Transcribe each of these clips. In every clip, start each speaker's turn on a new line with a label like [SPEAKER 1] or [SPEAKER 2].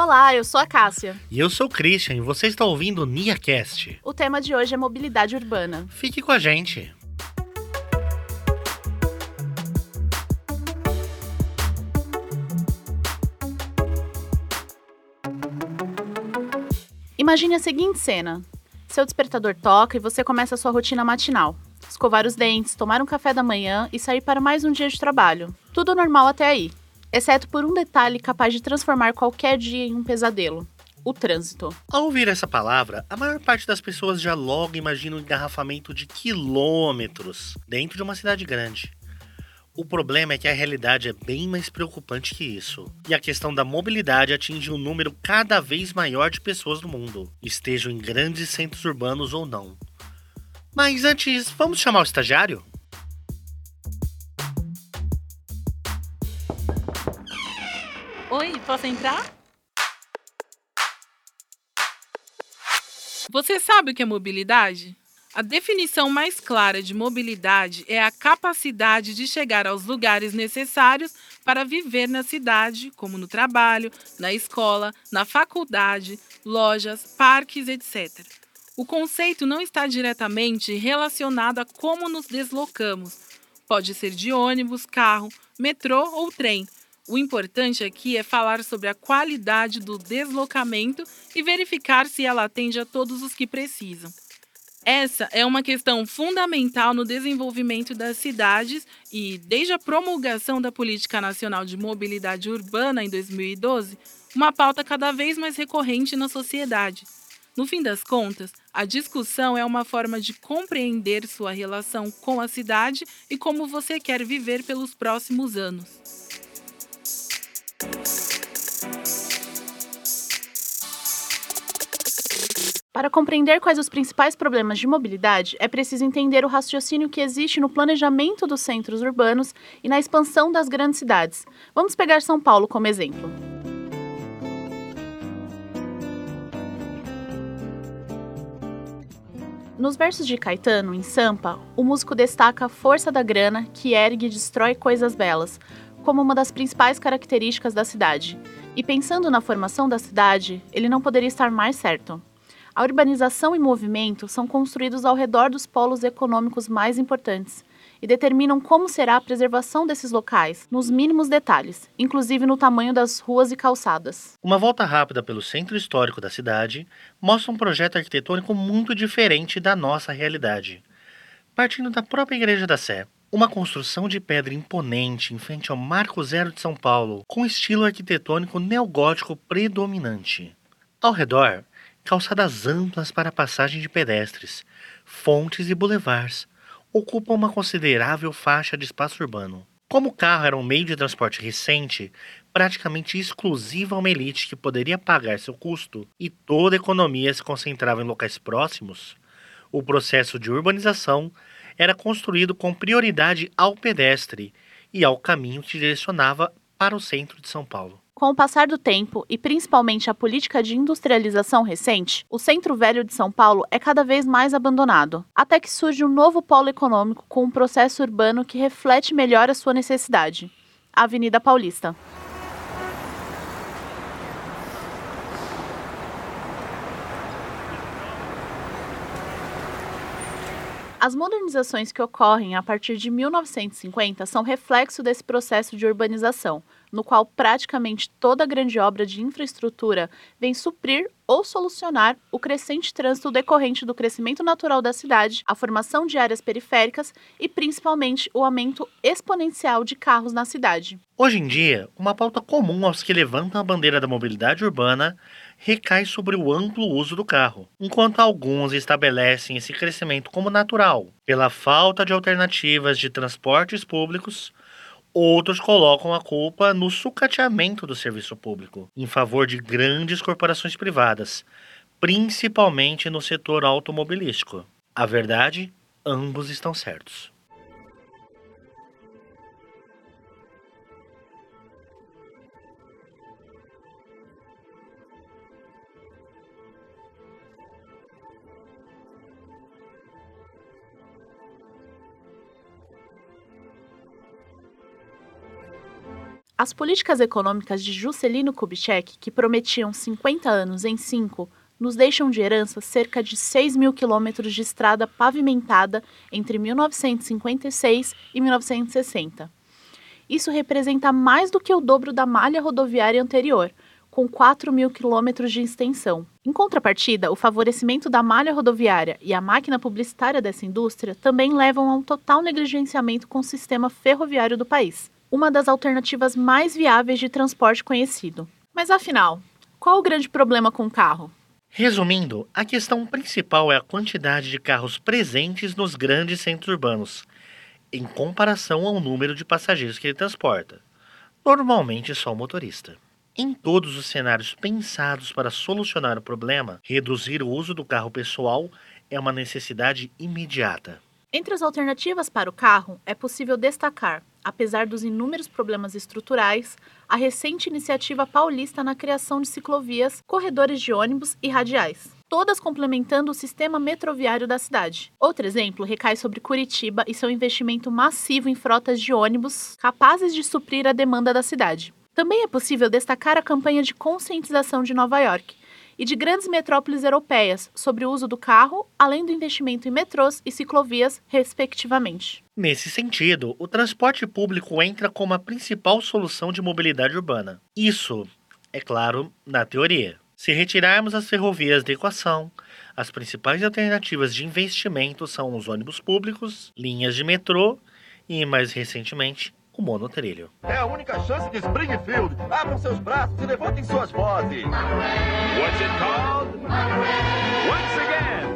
[SPEAKER 1] Olá, eu sou a Cássia.
[SPEAKER 2] E eu sou o Christian e você está ouvindo o NiaCast.
[SPEAKER 1] O tema de hoje é mobilidade urbana.
[SPEAKER 2] Fique com a gente.
[SPEAKER 1] Imagine a seguinte cena: seu despertador toca e você começa a sua rotina matinal. Escovar os dentes, tomar um café da manhã e sair para mais um dia de trabalho. Tudo normal até aí exceto por um detalhe capaz de transformar qualquer dia em um pesadelo. O trânsito.
[SPEAKER 2] Ao ouvir essa palavra, a maior parte das pessoas já logo imagina um engarrafamento de quilômetros dentro de uma cidade grande. O problema é que a realidade é bem mais preocupante que isso. E a questão da mobilidade atinge um número cada vez maior de pessoas no mundo, estejam em grandes centros urbanos ou não. Mas antes, vamos chamar o estagiário?
[SPEAKER 3] Posso entrar? Você sabe o que é mobilidade? A definição mais clara de mobilidade é a capacidade de chegar aos lugares necessários para viver na cidade, como no trabalho, na escola, na faculdade, lojas, parques, etc. O conceito não está diretamente relacionado a como nos deslocamos. Pode ser de ônibus, carro, metrô ou trem o importante aqui é falar sobre a qualidade do deslocamento e verificar se ela atende a todos os que precisam. Essa é uma questão fundamental no desenvolvimento das cidades e, desde a promulgação da Política Nacional de Mobilidade Urbana em 2012, uma pauta cada vez mais recorrente na sociedade. No fim das contas, a discussão é uma forma de compreender sua relação com a cidade e como você quer viver pelos próximos anos.
[SPEAKER 1] Para compreender quais os principais problemas de mobilidade, é preciso entender o raciocínio que existe no planejamento dos centros urbanos e na expansão das grandes cidades. Vamos pegar São Paulo como exemplo. Nos versos de Caetano, em Sampa, o músico destaca a força da grana que ergue e destrói coisas belas, como uma das principais características da cidade. E pensando na formação da cidade, ele não poderia estar mais certo. A urbanização e movimento são construídos ao redor dos polos econômicos mais importantes e determinam como será a preservação desses locais, nos mínimos detalhes, inclusive no tamanho das ruas e calçadas.
[SPEAKER 2] Uma volta rápida pelo centro histórico da cidade mostra um projeto arquitetônico muito diferente da nossa realidade. Partindo da própria Igreja da Sé, uma construção de pedra imponente em frente ao Marco Zero de São Paulo, com estilo arquitetônico neogótico predominante. Ao redor, calçadas amplas para passagem de pedestres, fontes e boulevards ocupam uma considerável faixa de espaço urbano. Como o carro era um meio de transporte recente, praticamente exclusivo a uma elite que poderia pagar seu custo e toda a economia se concentrava em locais próximos, o processo de urbanização era construído com prioridade ao pedestre e ao caminho que direcionava para o centro de São Paulo.
[SPEAKER 1] Com o passar do tempo e principalmente a política de industrialização recente, o centro velho de São Paulo é cada vez mais abandonado, até que surge um novo polo econômico com um processo urbano que reflete melhor a sua necessidade a Avenida Paulista. As modernizações que ocorrem a partir de 1950 são reflexo desse processo de urbanização, no qual praticamente toda grande obra de infraestrutura vem suprir ou solucionar o crescente trânsito decorrente do crescimento natural da cidade, a formação de áreas periféricas e principalmente o aumento exponencial de carros na cidade.
[SPEAKER 2] Hoje em dia, uma pauta comum aos que levantam a bandeira da mobilidade urbana recai sobre o amplo uso do carro, enquanto alguns estabelecem esse crescimento como natural, pela falta de alternativas de transportes públicos Outros colocam a culpa no sucateamento do serviço público, em favor de grandes corporações privadas, principalmente no setor automobilístico. A verdade, ambos estão certos.
[SPEAKER 1] As políticas econômicas de Juscelino Kubitschek, que prometiam 50 anos em 5, nos deixam de herança cerca de 6 mil quilômetros de estrada pavimentada entre 1956 e 1960. Isso representa mais do que o dobro da malha rodoviária anterior, com 4 mil quilômetros de extensão. Em contrapartida, o favorecimento da malha rodoviária e a máquina publicitária dessa indústria também levam a um total negligenciamento com o sistema ferroviário do país, uma das alternativas mais viáveis de transporte conhecido. Mas afinal, qual o grande problema com o carro?
[SPEAKER 2] Resumindo, a questão principal é a quantidade de carros presentes nos grandes centros urbanos, em comparação ao número de passageiros que ele transporta. Normalmente só o motorista. Em todos os cenários pensados para solucionar o problema, reduzir o uso do carro pessoal é uma necessidade imediata.
[SPEAKER 1] Entre as alternativas para o carro, é possível destacar, apesar dos inúmeros problemas estruturais, a recente iniciativa paulista na criação de ciclovias, corredores de ônibus e radiais, todas complementando o sistema metroviário da cidade. Outro exemplo recai sobre Curitiba e seu investimento massivo em frotas de ônibus capazes de suprir a demanda da cidade. Também é possível destacar a campanha de conscientização de Nova York, e de grandes metrópoles europeias sobre o uso do carro, além do investimento em metrôs e ciclovias, respectivamente.
[SPEAKER 2] Nesse sentido, o transporte público entra como a principal solução de mobilidade urbana. Isso, é claro, na teoria. Se retirarmos as ferrovias da equação, as principais alternativas de investimento são os ônibus públicos, linhas de metrô e, mais recentemente, o monotrilho.
[SPEAKER 4] É a única chance de Springfield. Abram seus braços e levantem suas vozes. What's it called? Once again.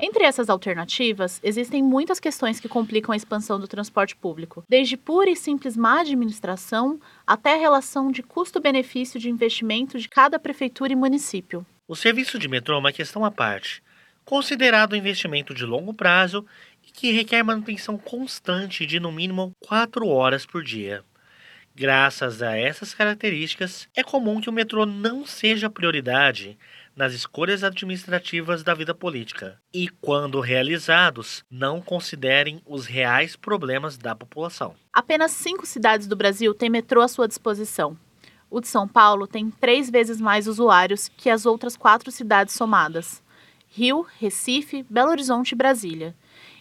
[SPEAKER 1] Entre essas alternativas, existem muitas questões que complicam a expansão do transporte público, desde pura e simples má administração até a relação de custo-benefício de investimento de cada prefeitura e município.
[SPEAKER 2] O serviço de metrô é uma questão à parte, considerado um investimento de longo prazo que requer manutenção constante de no mínimo 4 horas por dia. Graças a essas características, é comum que o metrô não seja prioridade nas escolhas administrativas da vida política e, quando realizados, não considerem os reais problemas da população.
[SPEAKER 1] Apenas cinco cidades do Brasil têm metrô à sua disposição. O de São Paulo tem três vezes mais usuários que as outras quatro cidades somadas: Rio, Recife, Belo Horizonte e Brasília.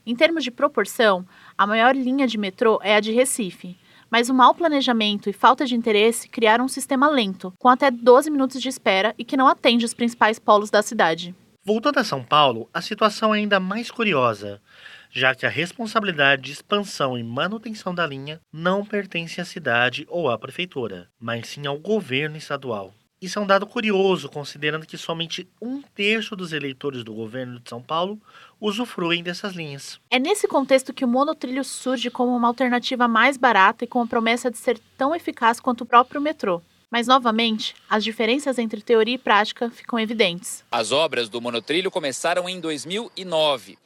[SPEAKER 1] Em termos de proporção, a maior linha de metrô é a de Recife, mas o mau planejamento e falta de interesse criaram um sistema lento, com até 12 minutos de espera e que não atende os principais polos da cidade.
[SPEAKER 2] Voltando a São Paulo, a situação é ainda mais curiosa, já que a responsabilidade de expansão e manutenção da linha não pertence à cidade ou à prefeitura, mas sim ao governo estadual. Isso é um dado curioso, considerando que somente um terço dos eleitores do governo de São Paulo usufruem dessas linhas.
[SPEAKER 1] É nesse contexto que o monotrilho surge como uma alternativa mais barata e com a promessa de ser tão eficaz quanto o próprio metrô. Mas, novamente, as diferenças entre teoria e prática ficam evidentes.
[SPEAKER 5] As obras do monotrilho começaram em 2009.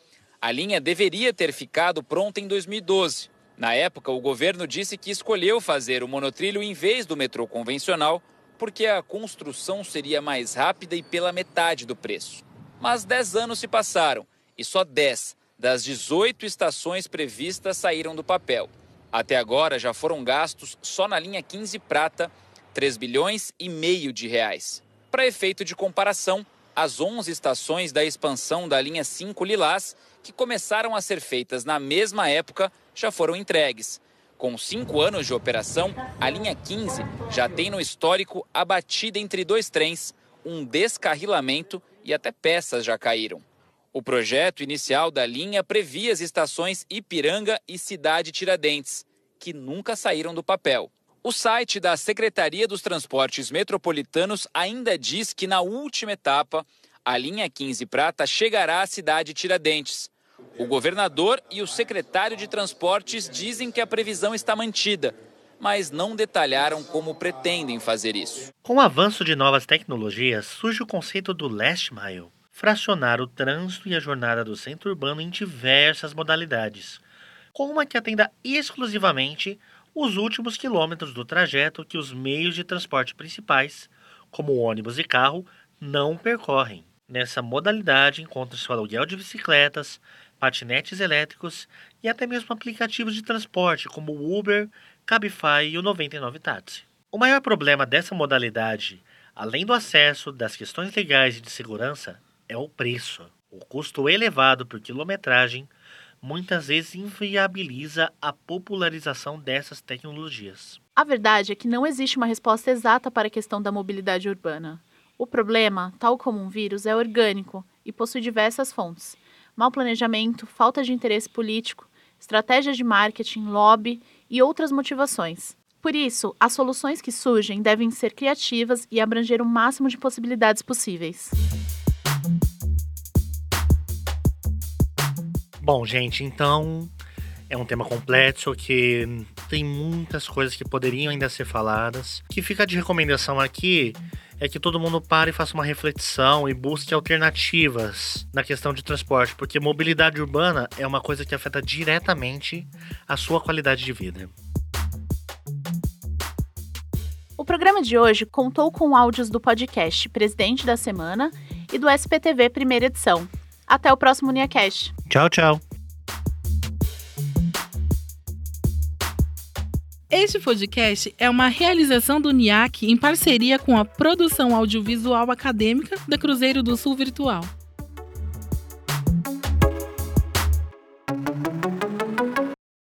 [SPEAKER 5] A linha deveria ter ficado pronta em 2012. Na época, o governo disse que escolheu fazer o monotrilho em vez do metrô convencional porque a construção seria mais rápida e pela metade do preço. Mas 10 anos se passaram e só 10 das 18 estações previstas saíram do papel. Até agora já foram gastos só na linha 15 prata 3 bilhões e meio de reais. Para efeito de comparação, as 11 estações da expansão da linha 5 Lilás, que começaram a ser feitas na mesma época, já foram entregues com cinco anos de operação, a linha 15 já tem no histórico a batida entre dois trens, um descarrilamento e até peças já caíram. O projeto inicial da linha previa as estações Ipiranga e Cidade Tiradentes, que nunca saíram do papel. O site da Secretaria dos Transportes Metropolitanos ainda diz que na última etapa, a linha 15 Prata chegará à cidade Tiradentes, o governador e o secretário de Transportes dizem que a previsão está mantida, mas não detalharam como pretendem fazer isso.
[SPEAKER 2] Com o avanço de novas tecnologias, surge o conceito do last mile fracionar o trânsito e a jornada do centro urbano em diversas modalidades, com uma que atenda exclusivamente os últimos quilômetros do trajeto que os meios de transporte principais, como ônibus e carro, não percorrem. Nessa modalidade encontra-se o aluguel de bicicletas, patinetes elétricos e até mesmo aplicativos de transporte como o Uber, Cabify e o 99 Táxi. O maior problema dessa modalidade, além do acesso, das questões legais e de segurança, é o preço. O custo elevado por quilometragem muitas vezes inviabiliza a popularização dessas tecnologias.
[SPEAKER 1] A verdade é que não existe uma resposta exata para a questão da mobilidade urbana. O problema, tal como um vírus, é orgânico e possui diversas fontes: mau planejamento, falta de interesse político, estratégias de marketing, lobby e outras motivações. Por isso, as soluções que surgem devem ser criativas e abranger o máximo de possibilidades possíveis.
[SPEAKER 2] Bom, gente, então é um tema complexo que tem muitas coisas que poderiam ainda ser faladas. O que fica de recomendação aqui é que todo mundo pare e faça uma reflexão e busque alternativas na questão de transporte, porque mobilidade urbana é uma coisa que afeta diretamente a sua qualidade de vida.
[SPEAKER 1] O programa de hoje contou com áudios do podcast Presidente da Semana e do SPTV Primeira Edição. Até o próximo NiaCast.
[SPEAKER 2] Tchau, tchau.
[SPEAKER 3] Este podcast é uma realização do NIAC em parceria com a produção audiovisual acadêmica da Cruzeiro do Sul Virtual.